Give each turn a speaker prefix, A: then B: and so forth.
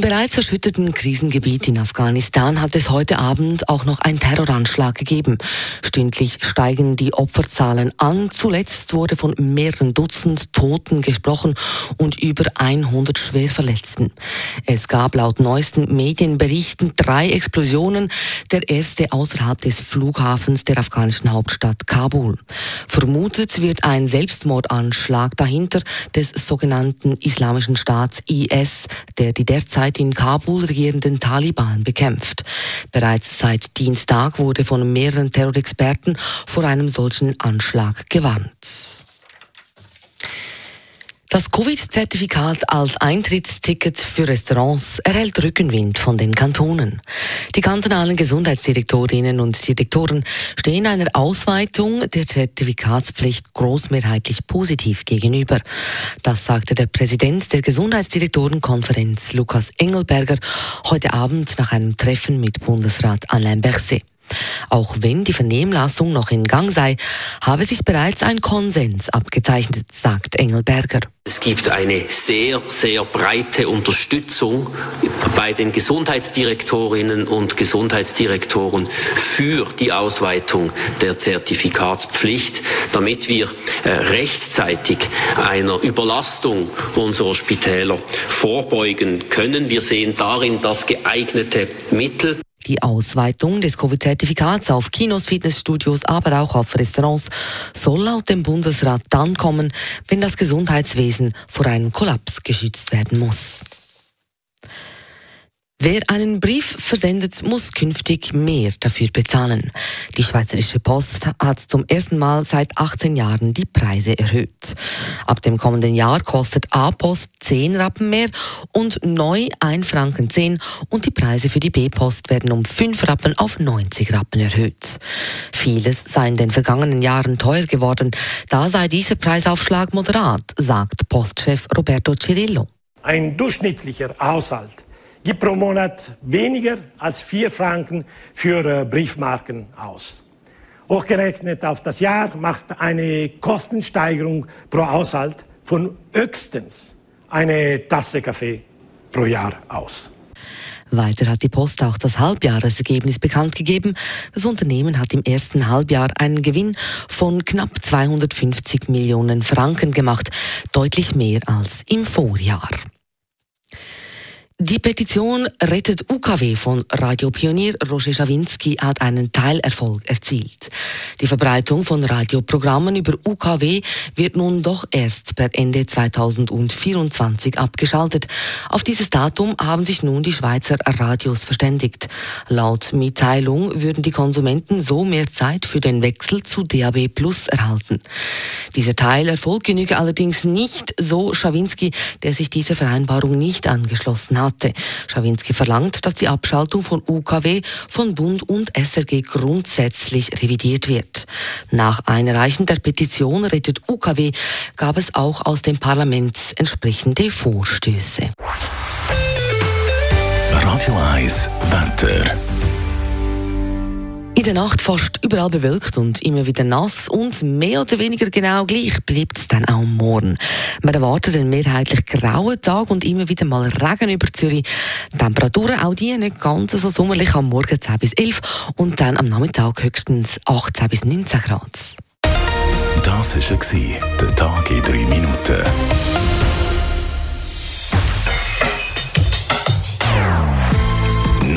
A: Im bereits erschütterten Krisengebiet in Afghanistan hat es heute Abend auch noch einen Terroranschlag gegeben. Stündlich steigen die Opferzahlen an. Zuletzt wurde von mehreren Dutzend Toten gesprochen und über 100 Schwerverletzten. Es gab laut neuesten Medienberichten drei Explosionen, der erste außerhalb des Flughafens der afghanischen Hauptstadt Kabul. Vermutet wird ein Selbstmordanschlag dahinter des sogenannten Islamischen Staats IS, der die derzeit derzeit in Kabul regierenden Taliban bekämpft. Bereits seit Dienstag wurde von mehreren Terrorexperten vor einem solchen Anschlag gewarnt. Das Covid-Zertifikat als Eintrittsticket für Restaurants erhält Rückenwind von den Kantonen. Die kantonalen Gesundheitsdirektorinnen und Direktoren stehen einer Ausweitung der Zertifikatspflicht großmehrheitlich positiv gegenüber. Das sagte der Präsident der Gesundheitsdirektorenkonferenz Lukas Engelberger heute Abend nach einem Treffen mit Bundesrat Alain Berset. Auch wenn die Vernehmlassung noch in Gang sei, habe sich bereits ein Konsens abgezeichnet, sagt Engelberger.
B: Es gibt eine sehr, sehr breite Unterstützung bei den Gesundheitsdirektorinnen und Gesundheitsdirektoren für die Ausweitung der Zertifikatspflicht, damit wir äh, rechtzeitig einer Überlastung unserer Spitäler vorbeugen können. Wir sehen darin das geeignete Mittel.
A: Die Ausweitung des Covid-Zertifikats auf Kinos, Fitnessstudios, aber auch auf Restaurants soll laut dem Bundesrat dann kommen, wenn das Gesundheitswesen vor einem Kollaps geschützt werden muss. Wer einen Brief versendet, muss künftig mehr dafür bezahlen. Die Schweizerische Post hat zum ersten Mal seit 18 Jahren die Preise erhöht. Ab dem kommenden Jahr kostet A-Post 10 Rappen mehr und neu 1 Franken 10 und die Preise für die B-Post werden um 5 Rappen auf 90 Rappen erhöht. Vieles sei in den vergangenen Jahren teuer geworden, da sei dieser Preisaufschlag moderat, sagt Postchef Roberto Cirillo.
C: Ein durchschnittlicher Haushalt gibt pro Monat weniger als vier Franken für äh, Briefmarken aus. Hochgerechnet auf das Jahr macht eine Kostensteigerung pro Haushalt von höchstens eine Tasse Kaffee pro Jahr aus.
A: Weiter hat die Post auch das Halbjahresergebnis bekannt gegeben. Das Unternehmen hat im ersten Halbjahr einen Gewinn von knapp 250 Millionen Franken gemacht, deutlich mehr als im Vorjahr. Die Petition Rettet UKW von Radiopionier Roger Schawinski hat einen Teilerfolg erzielt. Die Verbreitung von Radioprogrammen über UKW wird nun doch erst per Ende 2024 abgeschaltet. Auf dieses Datum haben sich nun die Schweizer Radios verständigt. Laut Mitteilung würden die Konsumenten so mehr Zeit für den Wechsel zu DAB Plus erhalten. Dieser Teilerfolg genüge allerdings nicht, so Schawinski, der sich dieser Vereinbarung nicht angeschlossen hat hatte. Schawinski verlangt, dass die Abschaltung von UKW von Bund und SRG grundsätzlich revidiert wird. Nach Einreichen der Petition Rettet UKW gab es auch aus dem Parlament entsprechende Vorstöße.
D: Radio 1 Wetter.
A: In der Nacht fast überall bewölkt und immer wieder nass und mehr oder weniger genau gleich bleibt es dann auch morgen. Man erwartet einen mehrheitlich grauen Tag und immer wieder mal Regen über Zürich. Temperaturen auch die nicht ganz so sommerlich am Morgen 10 bis 11 und dann am Nachmittag höchstens 18 bis 19 Grad.
D: Das war der Tag in 3 Minuten.